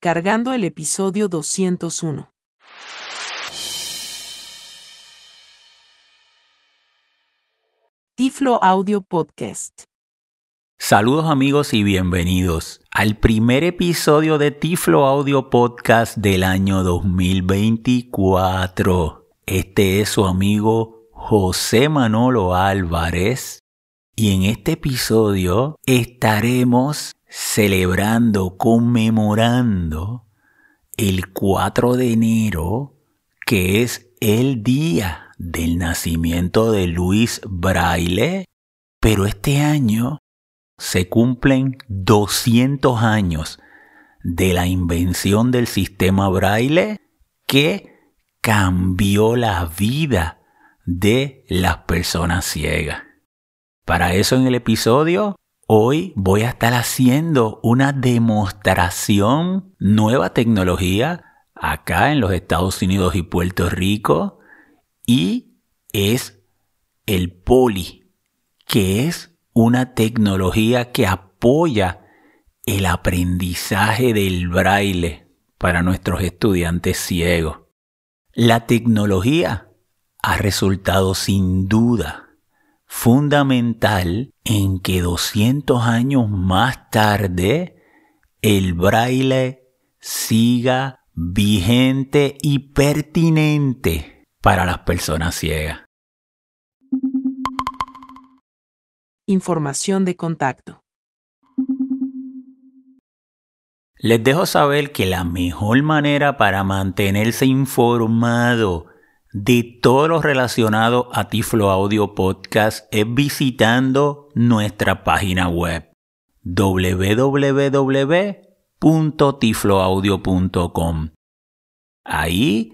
Cargando el episodio 201. Tiflo Audio Podcast. Saludos amigos y bienvenidos al primer episodio de Tiflo Audio Podcast del año 2024. Este es su amigo José Manolo Álvarez y en este episodio estaremos celebrando, conmemorando el 4 de enero, que es el día del nacimiento de Luis Braille, pero este año se cumplen 200 años de la invención del sistema Braille que cambió la vida de las personas ciegas. Para eso en el episodio Hoy voy a estar haciendo una demostración nueva tecnología acá en los Estados Unidos y Puerto Rico y es el Poli, que es una tecnología que apoya el aprendizaje del braille para nuestros estudiantes ciegos. La tecnología ha resultado sin duda fundamental en que 200 años más tarde el braille siga vigente y pertinente para las personas ciegas. Información de contacto. Les dejo saber que la mejor manera para mantenerse informado de todo lo relacionado a Tiflo Audio Podcast es visitando nuestra página web www.tifloaudio.com. Ahí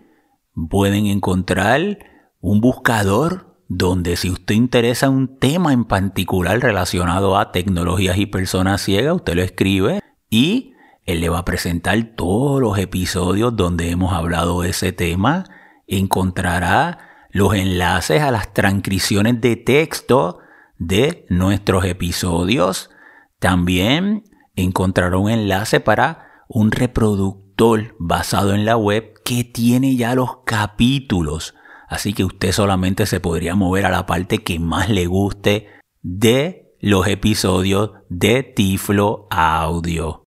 pueden encontrar un buscador donde si usted interesa un tema en particular relacionado a tecnologías y personas ciegas, usted lo escribe y él le va a presentar todos los episodios donde hemos hablado de ese tema encontrará los enlaces a las transcripciones de texto de nuestros episodios. También encontrará un enlace para un reproductor basado en la web que tiene ya los capítulos. Así que usted solamente se podría mover a la parte que más le guste de los episodios de Tiflo Audio.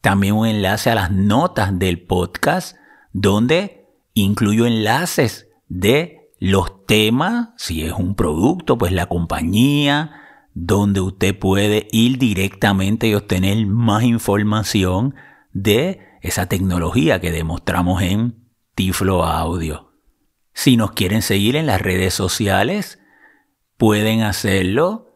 También un enlace a las notas del podcast donde Incluyo enlaces de los temas, si es un producto, pues la compañía, donde usted puede ir directamente y obtener más información de esa tecnología que demostramos en Tiflo Audio. Si nos quieren seguir en las redes sociales, pueden hacerlo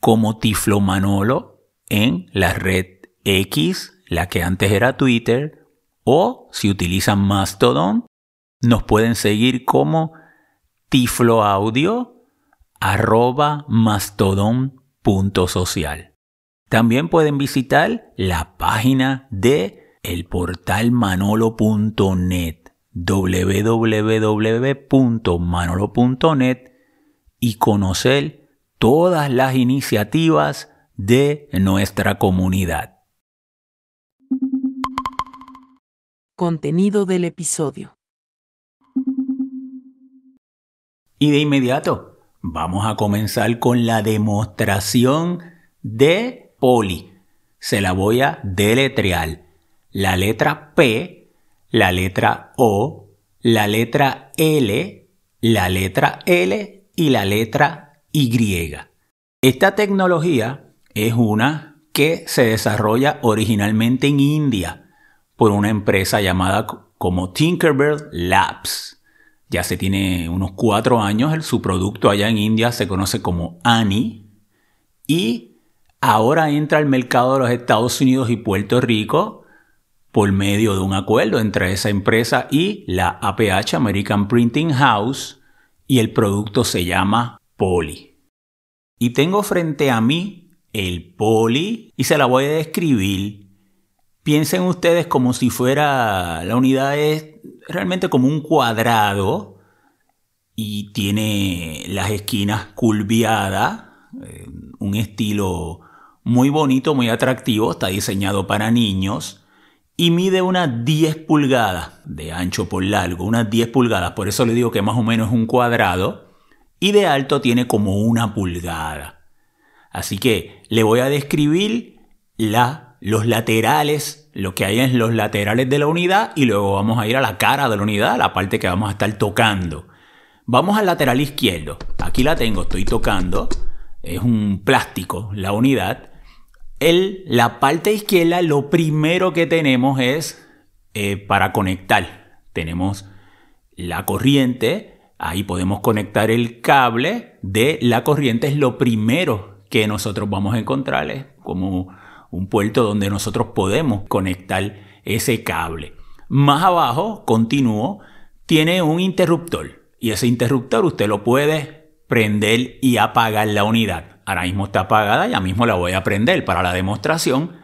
como Tiflo Manolo en la red X, la que antes era Twitter, o si utilizan Mastodon, nos pueden seguir como tifloaudio arroba mastodon.social. También pueden visitar la página de el portal manolo.net www.manolo.net y conocer todas las iniciativas de nuestra comunidad. Contenido del episodio. Y de inmediato, vamos a comenzar con la demostración de poli. Se la voy a deletrear. La letra P, la letra O, la letra L, la letra L y la letra Y. Esta tecnología es una que se desarrolla originalmente en India por una empresa llamada como Tinkerbell Labs ya se tiene unos cuatro años, su producto allá en India se conoce como ANI y ahora entra al mercado de los Estados Unidos y Puerto Rico por medio de un acuerdo entre esa empresa y la APH, American Printing House, y el producto se llama Poly. Y tengo frente a mí el Poly y se la voy a describir. Piensen ustedes como si fuera la unidad es realmente como un cuadrado y tiene las esquinas curviadas, eh, un estilo muy bonito, muy atractivo, está diseñado para niños y mide unas 10 pulgadas de ancho por largo, unas 10 pulgadas, por eso le digo que más o menos es un cuadrado, y de alto tiene como una pulgada. Así que le voy a describir la, los laterales, lo que hay en los laterales de la unidad y luego vamos a ir a la cara de la unidad, la parte que vamos a estar tocando. Vamos al lateral izquierdo. Aquí la tengo, estoy tocando. Es un plástico, la unidad. El, la parte izquierda, lo primero que tenemos es eh, para conectar. Tenemos la corriente. Ahí podemos conectar el cable de la corriente. Es lo primero que nosotros vamos a encontrar. Es como un puerto donde nosotros podemos conectar ese cable. Más abajo, continúo, tiene un interruptor y ese interruptor usted lo puede prender y apagar la unidad. Ahora mismo está apagada, ya mismo la voy a prender para la demostración,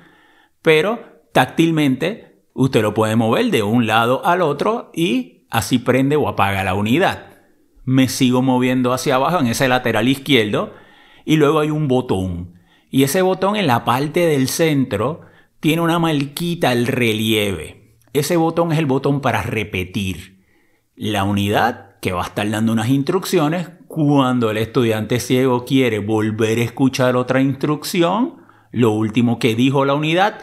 pero táctilmente usted lo puede mover de un lado al otro y así prende o apaga la unidad. Me sigo moviendo hacia abajo en ese lateral izquierdo y luego hay un botón. Y ese botón en la parte del centro tiene una marquita al relieve. Ese botón es el botón para repetir. La unidad que va a estar dando unas instrucciones. Cuando el estudiante ciego quiere volver a escuchar otra instrucción, lo último que dijo la unidad,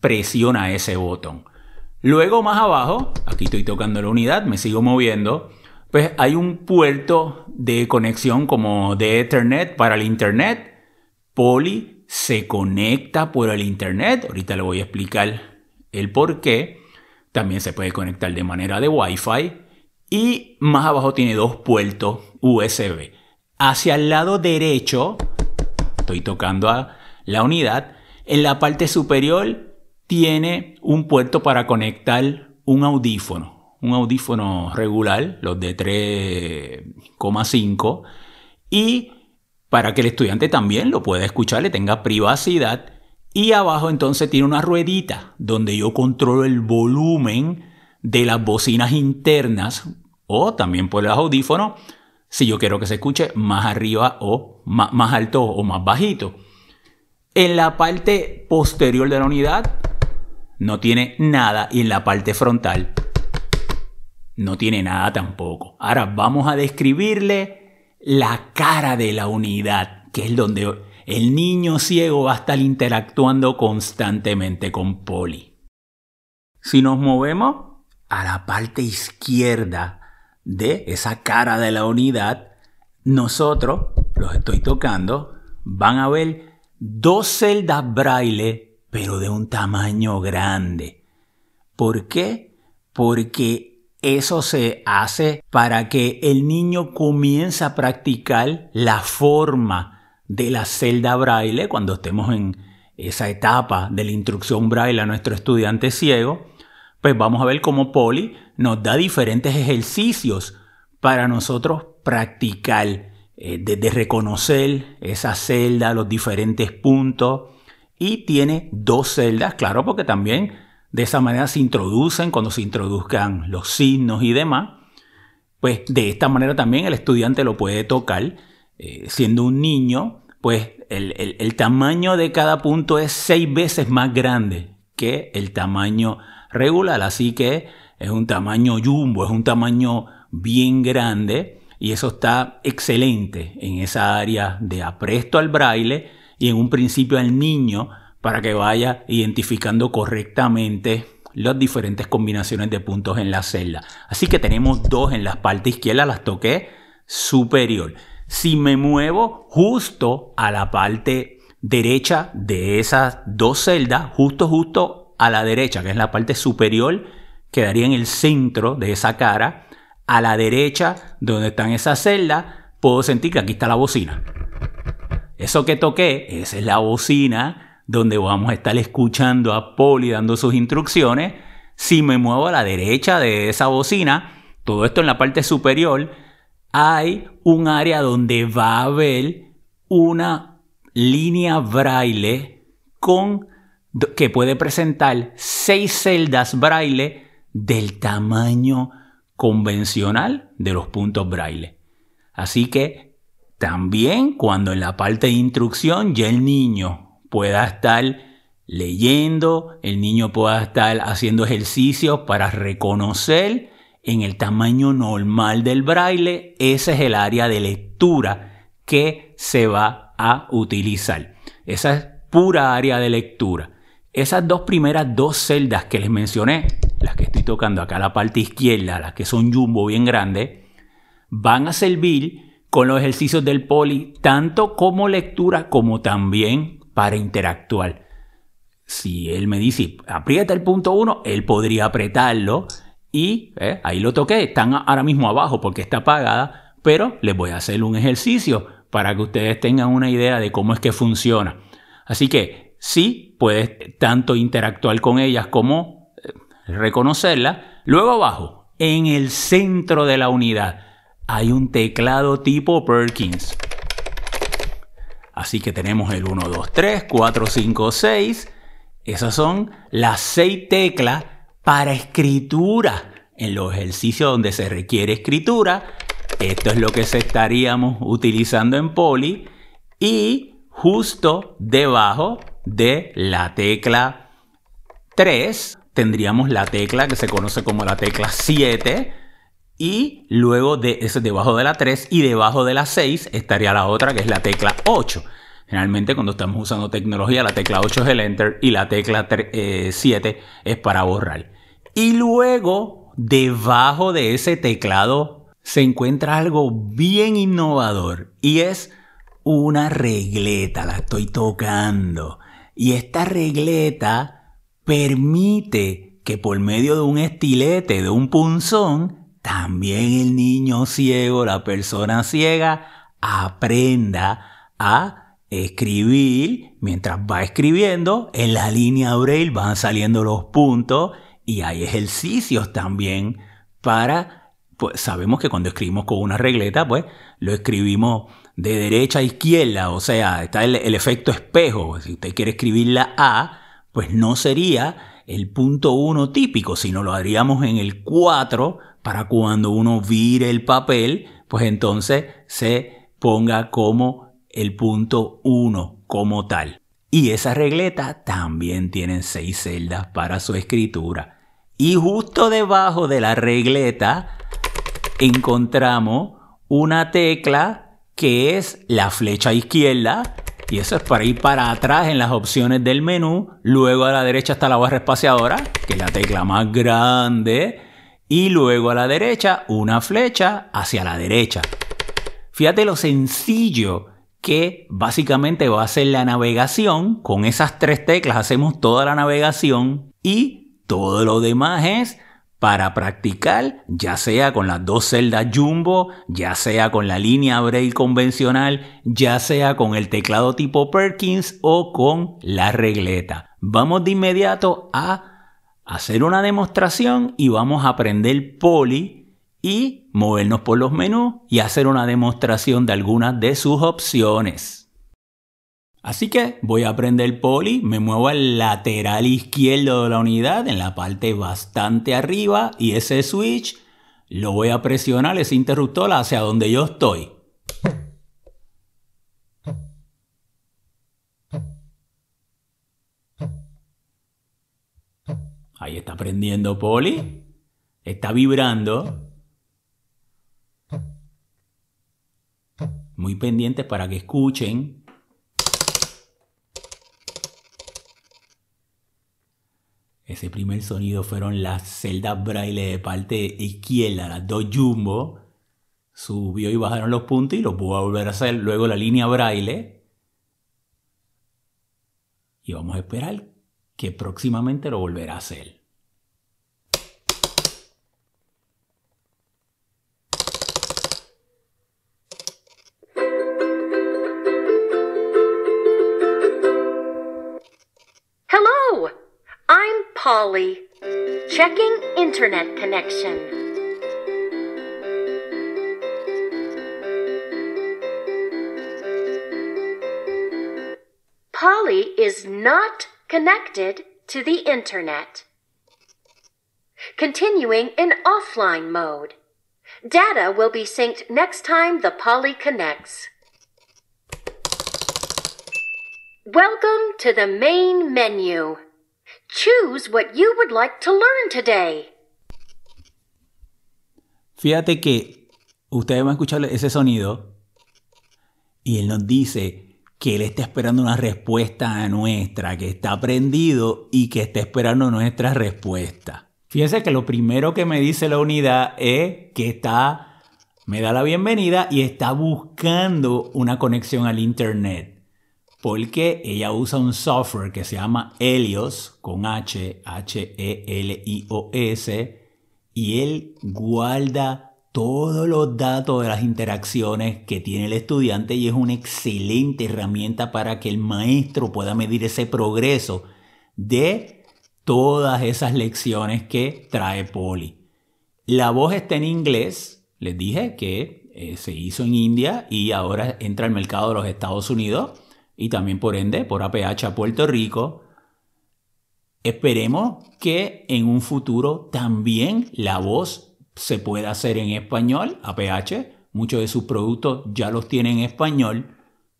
presiona ese botón. Luego más abajo, aquí estoy tocando la unidad, me sigo moviendo, pues hay un puerto de conexión como de Ethernet para el Internet. Poly se conecta por el Internet, ahorita le voy a explicar el por qué. También se puede conectar de manera de Wi-Fi y más abajo tiene dos puertos USB. Hacia el lado derecho, estoy tocando a la unidad, en la parte superior tiene un puerto para conectar un audífono, un audífono regular, los de 3,5, y para que el estudiante también lo pueda escuchar, le tenga privacidad. Y abajo entonces tiene una ruedita donde yo controlo el volumen de las bocinas internas o también por los audífonos si yo quiero que se escuche más arriba o más, alto o más bajito. En la parte posterior de la unidad no tiene nada y en la parte frontal no tiene nada tampoco. Ahora vamos a describirle la cara de la unidad, que es donde el niño ciego va a estar interactuando constantemente con Poli. Si nos movemos a la parte izquierda de esa cara de la unidad, nosotros, los estoy tocando, van a ver dos celdas braille, pero de un tamaño grande. ¿Por qué? Porque eso se hace para que el niño comience a practicar la forma de la celda braille cuando estemos en esa etapa de la instrucción braille a nuestro estudiante ciego pues vamos a ver cómo Poli nos da diferentes ejercicios para nosotros practicar, eh, desde reconocer esa celda, los diferentes puntos. Y tiene dos celdas, claro, porque también de esa manera se introducen cuando se introduzcan los signos y demás. Pues de esta manera también el estudiante lo puede tocar. Eh, siendo un niño, pues el, el tamaño de cada punto es seis veces más grande que el tamaño regular, así que es un tamaño jumbo, es un tamaño bien grande y eso está excelente en esa área de apresto al braille y en un principio al niño para que vaya identificando correctamente las diferentes combinaciones de puntos en la celda. Así que tenemos dos en la parte izquierda, las toqué superior. Si me muevo justo a la parte derecha de esas dos celdas, justo, justo a la derecha, que es la parte superior, quedaría en el centro de esa cara. A la derecha, donde están esas celdas, puedo sentir que aquí está la bocina. Eso que toqué, esa es la bocina donde vamos a estar escuchando a Poli dando sus instrucciones. Si me muevo a la derecha de esa bocina, todo esto en la parte superior, hay un área donde va a haber una línea braille con que puede presentar seis celdas braille del tamaño convencional de los puntos braille. Así que también cuando en la parte de instrucción ya el niño pueda estar leyendo, el niño pueda estar haciendo ejercicios para reconocer en el tamaño normal del braille, ese es el área de lectura que se va a utilizar. Esa es pura área de lectura. Esas dos primeras dos celdas que les mencioné, las que estoy tocando acá la parte izquierda, las que son jumbo bien grandes, van a servir con los ejercicios del poli tanto como lectura como también para interactuar. Si él me dice aprieta el punto 1, él podría apretarlo y eh, ahí lo toqué. Están ahora mismo abajo porque está apagada, pero les voy a hacer un ejercicio para que ustedes tengan una idea de cómo es que funciona. Así que sí, puedes tanto interactuar con ellas como eh, reconocerlas. Luego abajo, en el centro de la unidad, hay un teclado tipo Perkins. Así que tenemos el 1, 2, 3, 4, 5, 6. Esas son las seis teclas para escritura. En los ejercicios donde se requiere escritura, esto es lo que se estaríamos utilizando en Poli. Y justo debajo de la tecla 3 tendríamos la tecla que se conoce como la tecla 7 y luego de eso debajo de la 3 y debajo de la 6 estaría la otra que es la tecla 8. Generalmente cuando estamos usando tecnología, la tecla 8 es el Enter y la tecla 7 eh, es para borrar. Y luego, debajo de ese teclado, se encuentra algo bien innovador y es una regleta, la estoy tocando. Y esta regleta permite que por medio de un estilete, de un punzón, también el niño ciego, la persona ciega, aprenda a escribir, mientras va escribiendo, en la línea braille van saliendo los puntos y hay ejercicios también para, pues sabemos que cuando escribimos con una regleta, pues lo escribimos de derecha a izquierda, o sea, está el, el efecto espejo. Si usted quiere escribir la A, pues no sería el punto 1 típico, sino lo haríamos en el 4 para cuando uno vire el papel, pues entonces se ponga como el punto 1 como tal. Y esa regleta también tiene seis celdas para su escritura. Y justo debajo de la regleta encontramos una tecla que es la flecha izquierda. Y eso es para ir para atrás en las opciones del menú. Luego a la derecha está la barra espaciadora, que es la tecla más grande. Y luego a la derecha una flecha hacia la derecha. Fíjate lo sencillo que básicamente va a ser la navegación. Con esas tres teclas hacemos toda la navegación y todo lo demás es para practicar, ya sea con las dos celdas jumbo, ya sea con la línea braille convencional, ya sea con el teclado tipo Perkins o con la regleta. Vamos de inmediato a hacer una demostración y vamos a aprender poli y movernos por los menús y hacer una demostración de algunas de sus opciones. Así que voy a aprender poli, me muevo al lateral izquierdo de la unidad, en la parte bastante arriba, y ese switch lo voy a presionar, ese interruptor, hacia donde yo estoy. Ahí está prendiendo poli, está vibrando. Muy pendientes para que escuchen. Ese primer sonido fueron las celdas braille de parte izquierda, las dos jumbo. Subió y bajaron los puntos y lo pudo volver a hacer. Luego la línea braille. Y vamos a esperar que próximamente lo volverá a hacer. Checking internet connection. Polly is not connected to the internet. Continuing in offline mode. Data will be synced next time the Polly connects. Welcome to the main menu. Choose what you would like to learn today. Fíjate que ustedes van a escuchar ese sonido y él nos dice que él está esperando una respuesta nuestra, que está prendido y que está esperando nuestra respuesta. Fíjense que lo primero que me dice la unidad es que está, me da la bienvenida y está buscando una conexión al internet. Porque ella usa un software que se llama Helios, con H, H-E-L-I-O-S, y él guarda todos los datos de las interacciones que tiene el estudiante y es una excelente herramienta para que el maestro pueda medir ese progreso de todas esas lecciones que trae Poli. La voz está en inglés, les dije que eh, se hizo en India y ahora entra al mercado de los Estados Unidos y también por ende por APH a Puerto Rico. Esperemos que en un futuro también la voz se puede hacer en español, APH. Muchos de sus productos ya los tienen en español,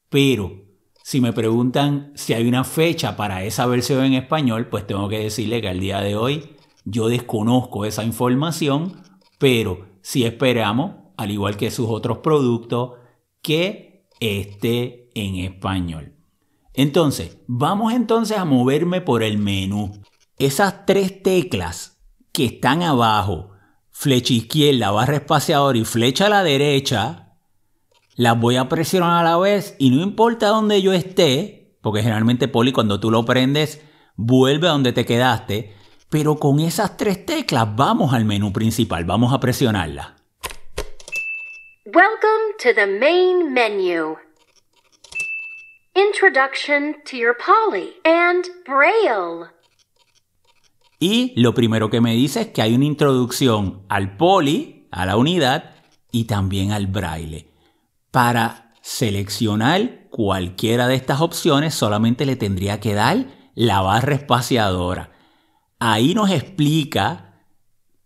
pero si me preguntan si hay una fecha para esa versión en español, pues tengo que decirle que al día de hoy yo desconozco esa información, pero si esperamos, al igual que sus otros productos, que esté en español. Entonces, vamos entonces a moverme por el menú. Esas tres teclas que están abajo, flecha izquierda, barra espaciador y flecha a la derecha, las voy a presionar a la vez y no importa dónde yo esté, porque generalmente Poli cuando tú lo prendes vuelve a donde te quedaste, pero con esas tres teclas vamos al menú principal, vamos a presionarla. Welcome to the main menu. Introduction to your Polly and Braille. Y lo primero que me dice es que hay una introducción al poli, a la unidad y también al braille. Para seleccionar cualquiera de estas opciones solamente le tendría que dar la barra espaciadora. Ahí nos explica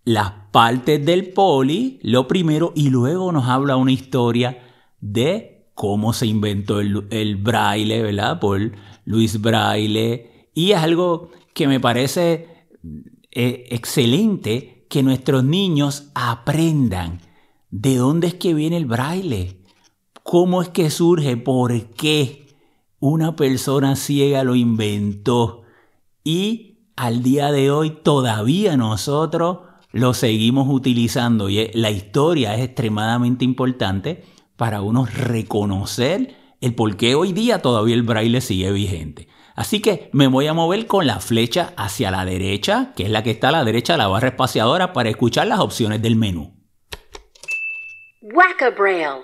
las partes del poli, lo primero, y luego nos habla una historia de cómo se inventó el, el braille, ¿verdad? Por Luis Braille. Y es algo que me parece eh, excelente que nuestros niños aprendan de dónde es que viene el braille, cómo es que surge, por qué una persona ciega lo inventó y al día de hoy todavía nosotros lo seguimos utilizando y la historia es extremadamente importante para uno reconocer el por qué hoy día todavía el braille sigue vigente. Así que me voy a mover con la flecha hacia la derecha, que es la que está a la derecha de la barra espaciadora, para escuchar las opciones del menú. Wacka Braille.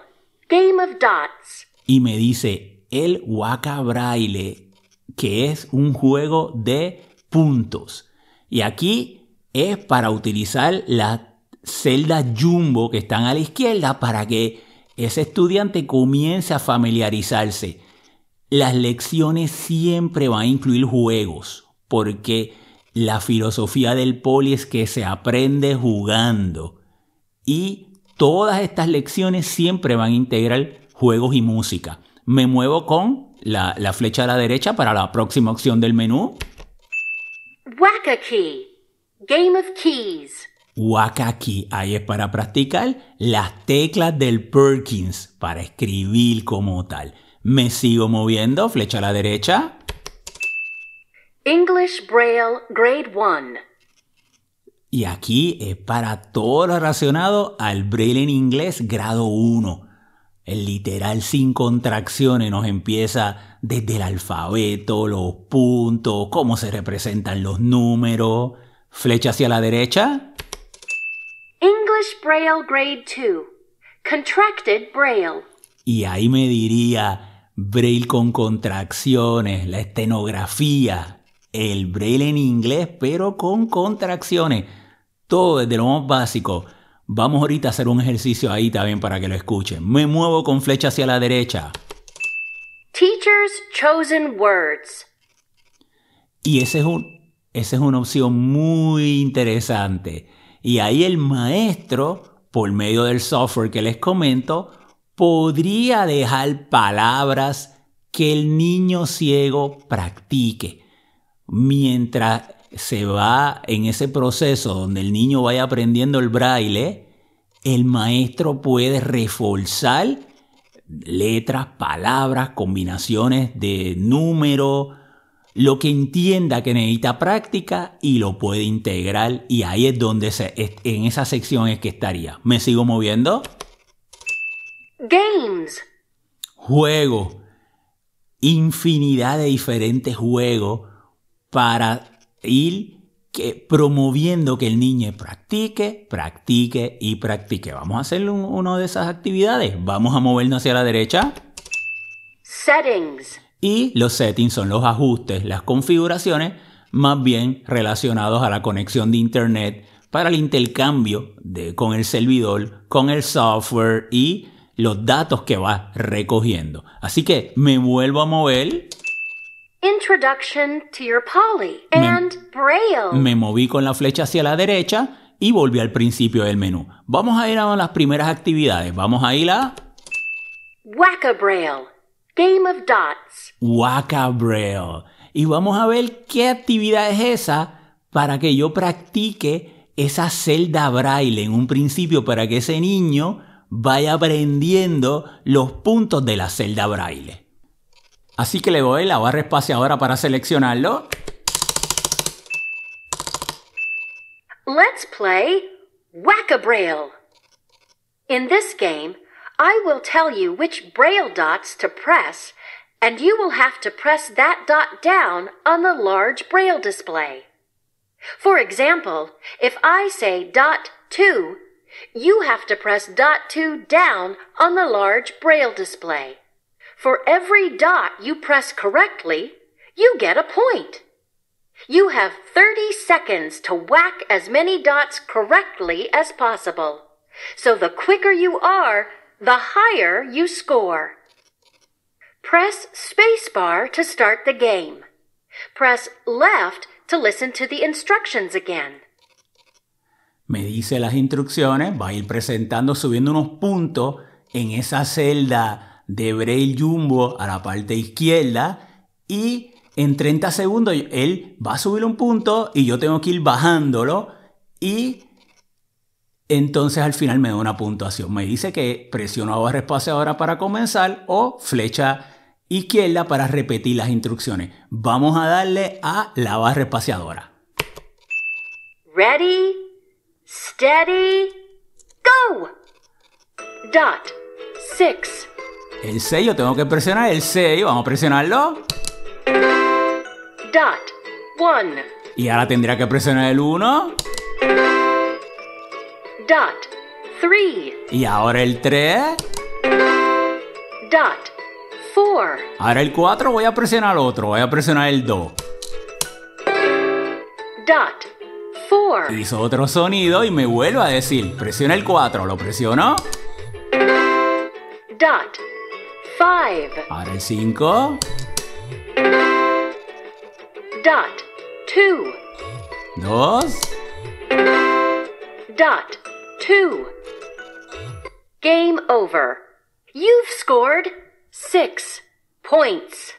Game of Dots. Y me dice el Waka Braille, que es un juego de puntos. Y aquí es para utilizar las celdas jumbo que están a la izquierda para que ese estudiante comience a familiarizarse las lecciones siempre van a incluir juegos, porque la filosofía del poli es que se aprende jugando. Y todas estas lecciones siempre van a integrar juegos y música. Me muevo con la, flecha a la derecha para la próxima opción del menú. Waka Key. Game of Keys. Waka Key. Ahí es para practicar las teclas del Perkins para escribir como tal. Me sigo moviendo, flecha a la derecha. English Braille Grade 1. Y aquí es para todo lo relacionado al Braille en inglés grado 1. El literal sin contracciones nos empieza desde el alfabeto, los puntos, cómo se representan los números. Flecha hacia la derecha. English Braille Grade 2. Contracted Braille. Y ahí me diría, braille con contracciones, la estenografía, el braille en inglés pero con contracciones, todo desde lo más básico. Vamos ahorita a hacer un ejercicio ahí también para que lo escuchen. Me muevo con flecha hacia la derecha. Teacher's Chosen Words. Y ese es un, esa es una opción muy interesante. Y ahí el maestro, por medio del software que les comento, podría dejar palabras que el niño ciego practique. Mientras se va en ese proceso donde el niño vaya aprendiendo el braille, el maestro puede reforzar letras, palabras, combinaciones de números, lo que entienda que necesita práctica y lo puede integrar y ahí es donde se, en esa sección es que estaría. ¿Me sigo moviendo? Games. Juego. Infinidad de diferentes juegos para ir que, promoviendo que el niño practique, practique y practique. Vamos a hacer una de esas actividades. Vamos a movernos hacia la derecha. Settings. Y los settings son los ajustes, las configuraciones, más bien relacionados a la conexión de Internet para el intercambio de, con el servidor, con el software y los datos que va recogiendo. Así que me vuelvo a mover. Introduction to your poly and braille. Me moví con la flecha hacia la derecha y volví al principio del menú. Vamos a ir a las primeras actividades. Vamos a ir a Wacka Braille. Game of Dots. Braille. Y vamos a ver qué actividad es esa para que yo practique esa celda braille en un principio para que ese niño vaya aprendiendo los puntos de la celda braille. Así que le doy la barra espaciadora para seleccionarlo. Let's play Whack-a-Braille. In this game, I will tell you which braille dots to press, and you will have to press that dot down on the large braille display. For example, if I say dot 2, you have to press dot 2 down on the large braille display. For every dot you press correctly, you get a point. You have 30 seconds to whack as many dots correctly as possible. So the quicker you are, the higher you score. Press spacebar to start the game. Press left to listen to the instructions again. Me dice las instrucciones, va a ir presentando, subiendo unos puntos en esa celda de Braille Jumbo a la parte izquierda y en 30 segundos él va a subir un punto y yo tengo que ir bajándolo y entonces al final me da una puntuación. Me dice que presiono barra espaciadora para comenzar o flecha izquierda para repetir las instrucciones. Vamos a darle a la barra espaciadora. Ready, steady, go. Dot 6. El 6 yo tengo que presionar el 6, vamos a presionarlo. Dot 1. Y ahora tendría que presionar el 1. Dot 3. Y ahora el 3. Dot 4. Ahora el 4 voy a presionar otro, voy a presionar el 2. Dot 4. Hizo otro sonido y me vuelvo a decir, presiona el 4, lo presiono. Dot 5. Ahora el 5. Dot 2. 2. Dot 2. Game over. You've scored six points.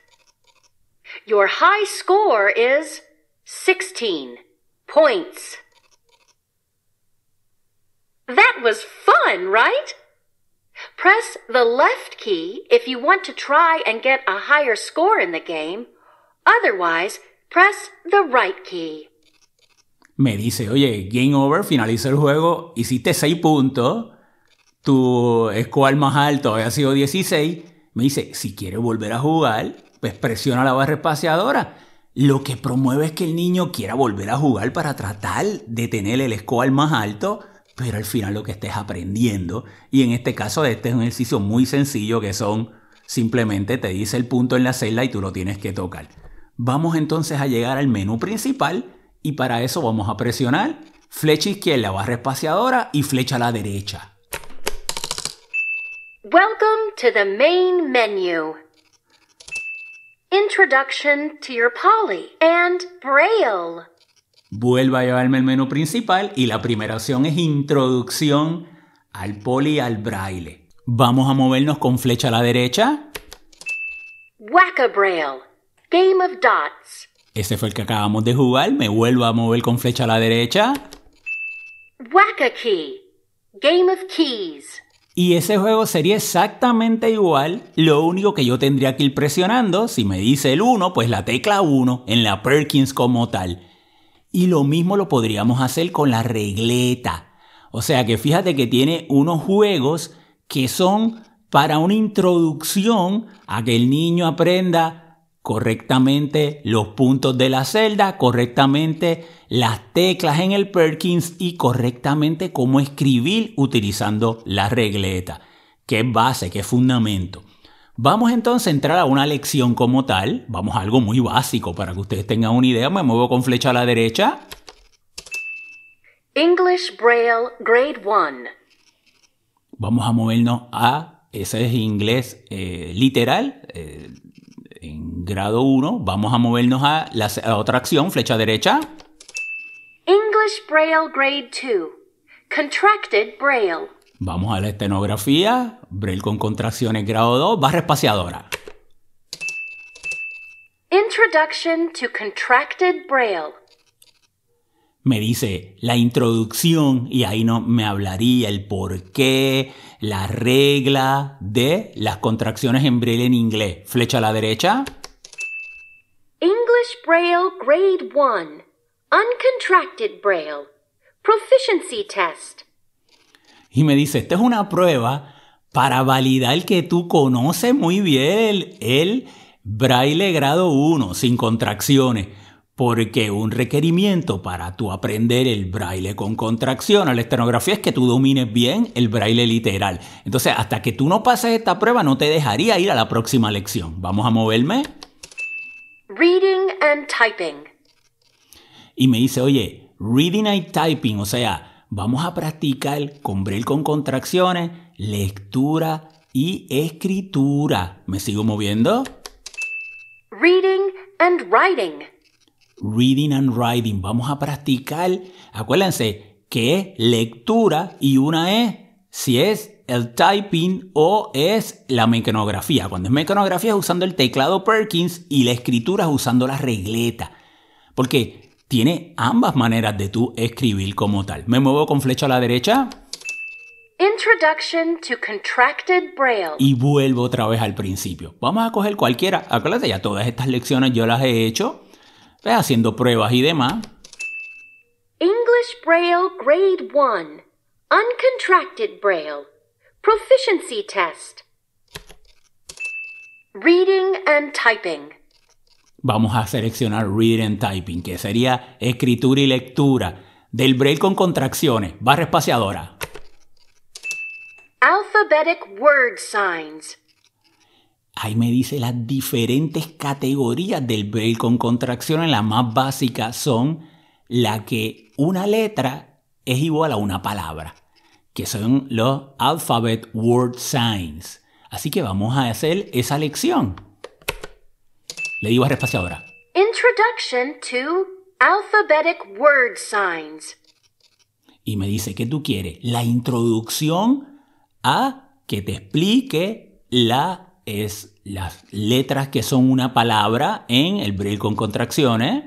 Your high score is 16 points. That was fun, right? Press the left key if you want to try and get a higher score in the game. Otherwise, press the right key. Me dice, oye, game over, finaliza el juego, hiciste 6 puntos, tu score más alto había sido 16. Me dice, si quieres volver a jugar, pues presiona la barra espaciadora. Lo que promueve es que el niño quiera volver a jugar para tratar de tener el score más alto, pero al final lo que estés aprendiendo. Y en este caso, este es un ejercicio muy sencillo que son simplemente te dice el punto en la celda y tú lo tienes que tocar. Vamos entonces a llegar al menú principal y para eso vamos a presionar flecha izquierda, barra espaciadora y flecha a la derecha. Welcome to the main menu. Introduction to your poly and braille. Vuelvo a llevarme el menú principal y la primera opción es introducción al poli y al braille. Vamos a movernos con flecha a la derecha. Whack-a-Braille. Game of dots. Ese fue el que acabamos de jugar. Me vuelvo a mover con flecha a la derecha. Whack-a-key. Game of keys. Y ese juego sería exactamente igual, lo único que yo tendría que ir presionando, si me dice el 1, pues la tecla 1 en la Perkins como tal. Y lo mismo lo podríamos hacer con la regleta. O sea que fíjate que tiene unos juegos que son para una introducción a que el niño aprenda correctamente los puntos de la celda, correctamente las teclas en el Perkins y correctamente cómo escribir utilizando la regleta, que es base, que es fundamento. Vamos entonces a entrar a una lección como tal, vamos a algo muy básico para que ustedes tengan una idea, me muevo con flecha a la derecha. English Braille Grade 1. Vamos a movernos a, ese es inglés eh, literal, eh, en grado 1, vamos a movernos a la a otra acción, flecha derecha. English Braille Grade 2. Contracted Braille. Vamos a la estenografía, Braille con contracciones grado 2, barra espaciadora. Introduction to Contracted Braille. Me dice la introducción y ahí no me hablaría el por qué, la regla de las contracciones en Braille en inglés. Flecha a la derecha. English Braille Grade 1. Uncontracted Braille. Proficiency Test. Y me dice, esta es una prueba para validar que tú conoces muy bien el, braille grado 1, sin contracciones. Porque un requerimiento para tú aprender el braille con contracción a la estenografía es que tú domines bien el braille literal. Entonces, hasta que tú no pases esta prueba, no te dejaría ir a la próxima lección. Vamos a moverme. Reading and Typing. Y me dice, oye, reading and typing, o sea, vamos a practicar con braille con contracciones, lectura y escritura. ¿Me sigo moviendo? Reading and Writing. Reading and writing. Vamos a practicar. Acuérdense que es lectura y una es si es el typing o es la mecanografía. Cuando es mecanografía es usando el teclado Perkins y la escritura es usando la regleta. Porque tiene ambas maneras de tú escribir como tal. Me muevo con flecha a la derecha Introduction to Contracted Braille. y vuelvo otra vez al principio. Vamos a coger cualquiera. Acuérdate, ya todas estas lecciones yo las he hecho. Pues, haciendo pruebas y demás. English Braille Grade 1. Uncontracted Braille. Proficiency Test. Reading and Typing. Vamos a seleccionar Read and Typing, que sería escritura y lectura del braille con contracciones, barra espaciadora. Alphabetic Word Signs. Ahí me dice las diferentes categorías del braille con contracciones. Las más básicas son la que una letra es igual a una palabra, que son los Alphabet Word Signs. Así que vamos a hacer esa lección. Le digo a espaciadora. Introduction to Alphabetic Word Signs. y me dice que tú quieres la introducción a que te explique la, es, las letras que son una palabra en el braille con contracciones.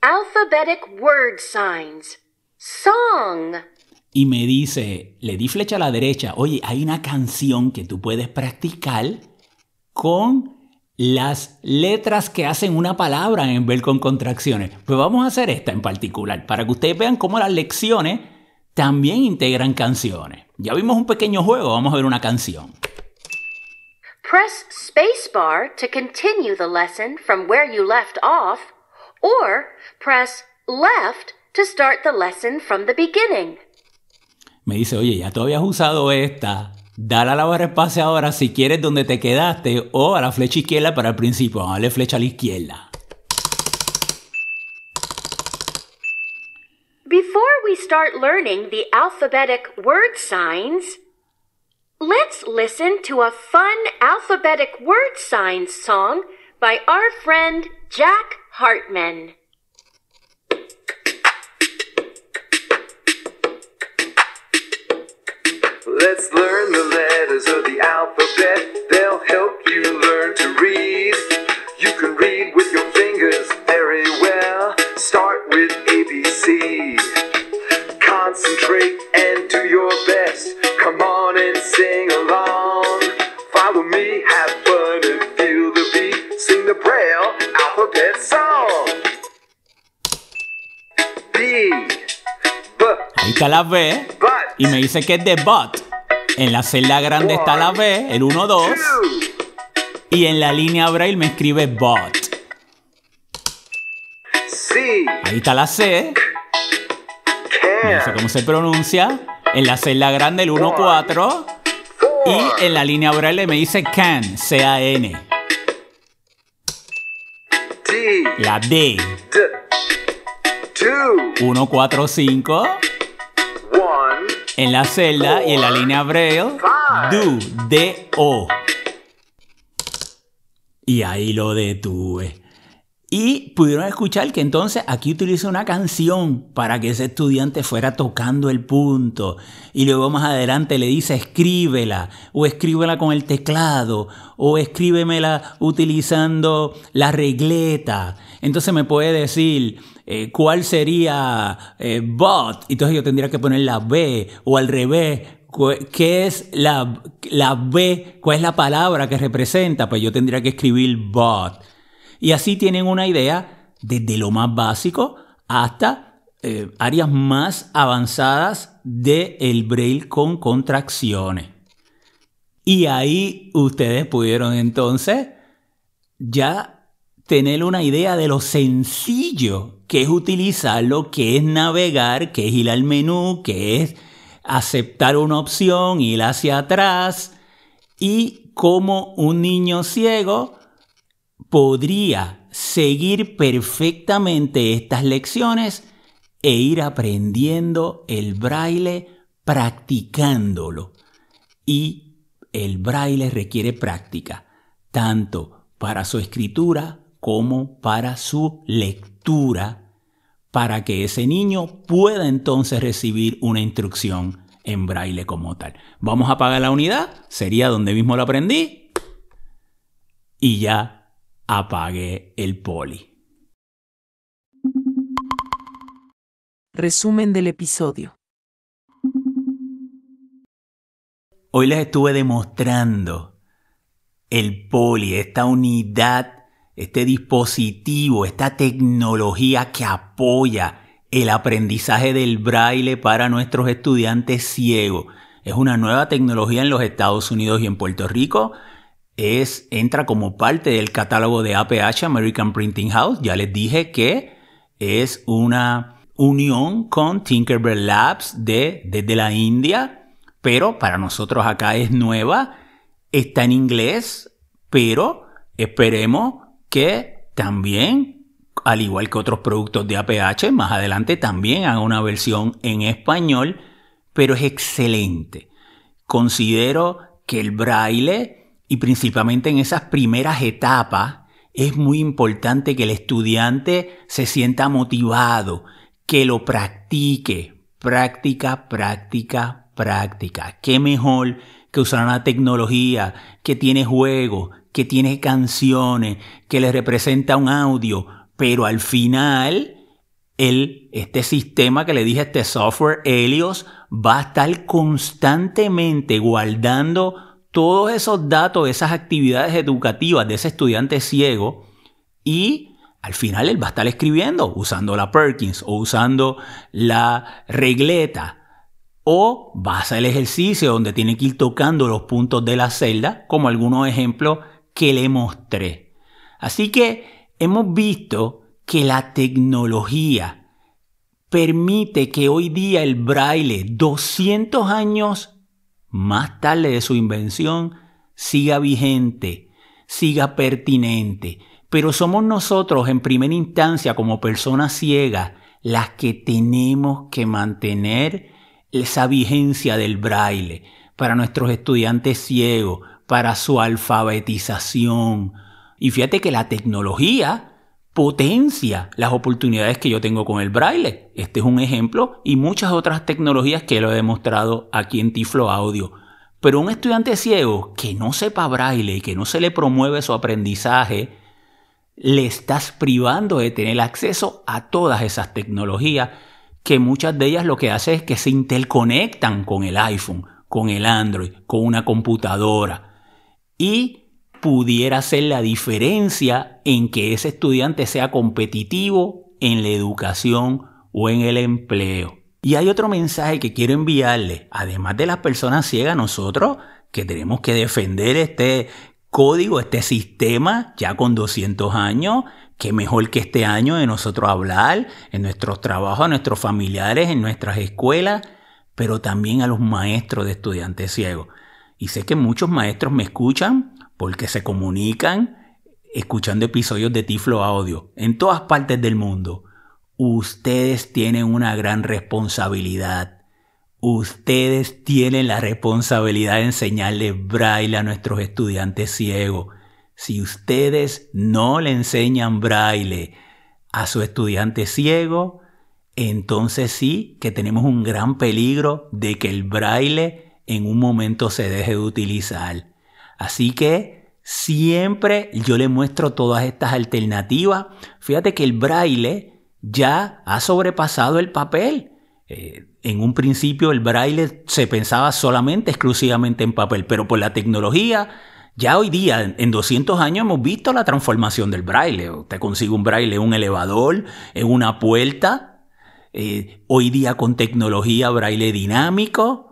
Alphabetic Word Signs. Song. Y me dice, le di flecha a la derecha, oye, hay una canción que tú puedes practicar con las letras que hacen una palabra en braille con contracciones. Pues vamos a hacer esta en particular, para que ustedes vean cómo las lecciones también integran canciones. Ya vimos un pequeño juego, vamos a ver una canción. Press spacebar to continue the lesson from where you left off, or press left to start the lesson from the beginning. Me dice, oye, ya tú habías usado esta. Dale a la barra espaciadora si quieres donde te quedaste o a la flecha izquierda para el principio. Vamos a darle flecha a la izquierda. Before we start learning the alphabetic word signs, let's listen to a fun alphabetic word signs song by our friend Jack Hartman. Let's learn the letters of the alphabet. Está la B. Y me dice que es de but. En la celda grande está la B, el 1, 2. two, Y en la línea braille me escribe but. C, Ahí está la C. No sé cómo se pronuncia. En la celda grande el 1, 4. four, Y en la línea braille me dice can, C-A-N. La D, D, two, 1, 4, 5. En la celda y en la línea braille, do, D-O. Y ahí lo detuve. Y pudieron escuchar que entonces aquí utiliza una canción para que ese estudiante fuera tocando el punto. Y luego más adelante le dice escríbela, o escríbela con el teclado, o escríbemela utilizando la regleta. Entonces me puede decir eh, cuál sería eh, but. Entonces yo tendría que poner la B, o al revés, ¿Qué es la, la B? ¿Cuál es la palabra que representa? Pues yo tendría que escribir but. Y así tienen una idea desde lo más básico hasta eh, áreas más avanzadas del el braille con contracciones. Y ahí ustedes pudieron entonces ya tener una idea de lo sencillo que es utilizarlo, que es navegar, que es ir al menú, que es aceptar una opción, ir hacia atrás y cómo un niño ciego podría seguir perfectamente estas lecciones e ir aprendiendo el braille practicándolo. Y el braille requiere práctica, tanto para su escritura como para su lectura, para que ese niño pueda entonces recibir una instrucción en braille como tal. Vamos a apagar la unidad, sería donde mismo lo aprendí, y ya apagué el poli. Resumen del episodio. Hoy les estuve demostrando el poli, esta unidad, este dispositivo, esta tecnología que apoya el aprendizaje del braille para nuestros estudiantes ciegos. Es una nueva tecnología en los Estados Unidos y en Puerto Rico. Es, entra como parte del catálogo de APH, American Printing House. Ya les dije que es una unión con Tinkerbell Labs de, desde la India, pero para nosotros acá es nueva. Está en inglés, pero esperemos que también, al igual que otros productos de APH, más adelante también haga una versión en español, pero es excelente. Considero que el braille, y principalmente en esas primeras etapas, es muy importante que el estudiante se sienta motivado, que lo practique. Práctica, práctica, práctica. ¿Qué mejor que usar una tecnología que tiene juegos, que tiene canciones, que le representa un audio, pero al final el, este sistema que le dije, este software Helios, va a estar constantemente guardando todos esos datos, esas actividades educativas de ese estudiante ciego y al final él va a estar escribiendo usando la Perkins o usando la regleta o va a hacer el ejercicio donde tiene que ir tocando los puntos de la celda como algunos ejemplos que le mostré. Así que hemos visto que la tecnología permite que hoy día el braille, 200 años más tarde de su invención, siga vigente, siga pertinente. Pero somos nosotros en primera instancia como personas ciegas las que tenemos que mantener esa vigencia del braille para nuestros estudiantes ciegos, para su alfabetización. Y fíjate que la tecnología potencia las oportunidades que yo tengo con el braille. Este es un ejemplo y muchas otras tecnologías que lo he demostrado aquí en Tiflo Audio. Pero un estudiante ciego que no sepa braille y que no se le promueve su aprendizaje, le estás privando de tener acceso a todas esas tecnologías que muchas de ellas lo que hace es que se interconectan con el iPhone, con el Android, con una computadora. Y pudiera ser la diferencia en que ese estudiante sea competitivo en la educación o en el empleo. Y hay otro mensaje que quiero enviarle, además de las personas ciegas, nosotros que tenemos que defender este código, este sistema, ya con 200 años, que mejor que este año de nosotros hablar en nuestros trabajos, a nuestros familiares, en nuestras escuelas, pero también a los maestros de estudiantes ciegos. Y sé que muchos maestros me escuchan porque se comunican escuchando episodios de Tiflo Audio en todas partes del mundo. Ustedes tienen una gran responsabilidad. Ustedes tienen la responsabilidad de enseñarle braille a nuestros estudiantes ciegos. Si ustedes no le enseñan braille a su estudiante ciego, entonces sí que tenemos un gran peligro de que el braille en un momento se deje de utilizar. Así que siempre yo le muestro todas estas alternativas. Fíjate que el braille ya ha sobrepasado el papel. Eh, en un principio el braille se pensaba solamente, exclusivamente en papel, pero por la tecnología ya hoy día, en 200 años, hemos visto la transformación del braille. Usted consigue un braille en un elevador, en una puerta. Eh, hoy día con tecnología braille dinámico.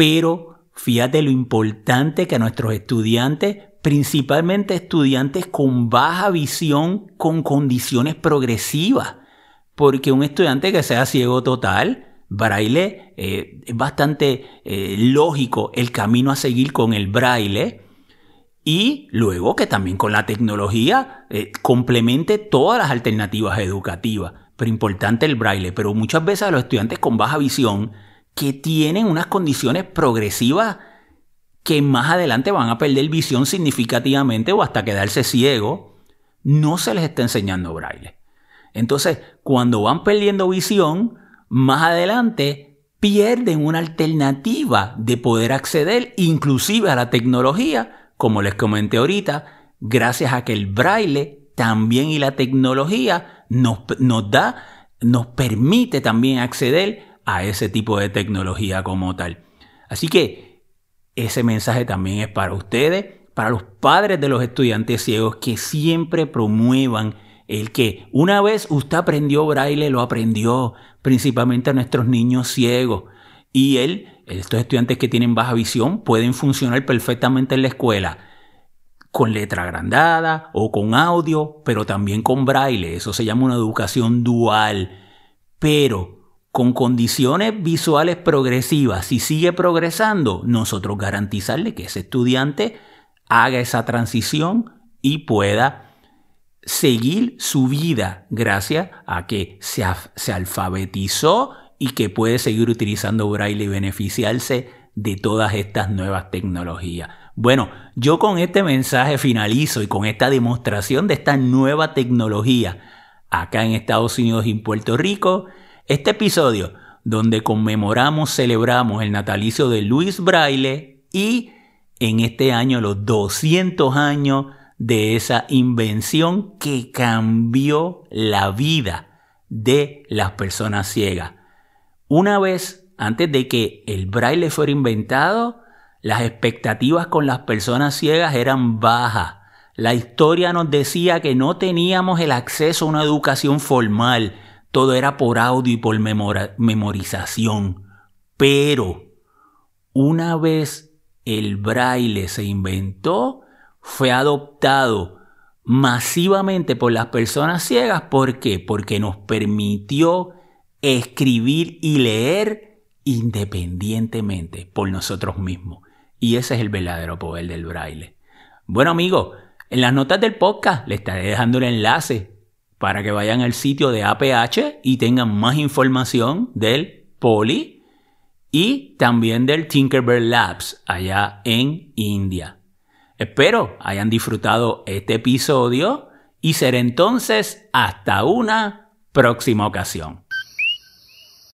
Pero fíjate lo importante que nuestros estudiantes, principalmente estudiantes con baja visión, con condiciones progresivas. Porque un estudiante que sea ciego total, braille, eh, es bastante eh, lógico el camino a seguir con el braille y luego que también con la tecnología eh, complemente todas las alternativas educativas. Pero importante el braille, pero muchas veces a los estudiantes con baja visión que tienen unas condiciones progresivas que más adelante van a perder visión significativamente o hasta quedarse ciego, no se les está enseñando braille. Entonces, cuando van perdiendo visión, más adelante pierden una alternativa de poder acceder inclusive a la tecnología como les comenté ahorita, gracias a que el braille también y la tecnología nos, nos da, nos permite también acceder a ese tipo de tecnología como tal. Así que ese mensaje también es para ustedes, para los padres de los estudiantes ciegos que siempre promuevan el que una vez usted aprendió braille, lo aprendió principalmente a nuestros niños ciegos. Y él, estos estudiantes que tienen baja visión, pueden funcionar perfectamente en la escuela con letra agrandada o con audio, pero también con braille. Eso se llama una educación dual. Pero con condiciones visuales progresivas, si sigue progresando, nosotros garantizarle que ese estudiante haga esa transición y pueda seguir su vida gracias a que se, se alfabetizó y que puede seguir utilizando braille y beneficiarse de todas estas nuevas tecnologías. Bueno, yo con este mensaje finalizo y con esta demostración de esta nueva tecnología acá en Estados Unidos y en Puerto Rico, este episodio donde conmemoramos, celebramos el natalicio de Luis Braille y en este año los 200 años de esa invención que cambió la vida de las personas ciegas. Una vez antes de que el braille fuera inventado, las expectativas con las personas ciegas eran bajas. La historia nos decía que no teníamos el acceso a una educación formal. Todo era por audio y por memorización. Pero una vez el braille se inventó, fue adoptado masivamente por las personas ciegas. ¿Por qué? Porque nos permitió escribir y leer independientemente por nosotros mismos. Y ese es el verdadero poder del braille. Bueno amigos, en las notas del podcast le estaré dejando el enlace para que vayan al sitio de APH y tengan más información del Poli y también del Tinkerbell Labs allá en India. Espero hayan disfrutado este episodio y será entonces hasta una próxima ocasión.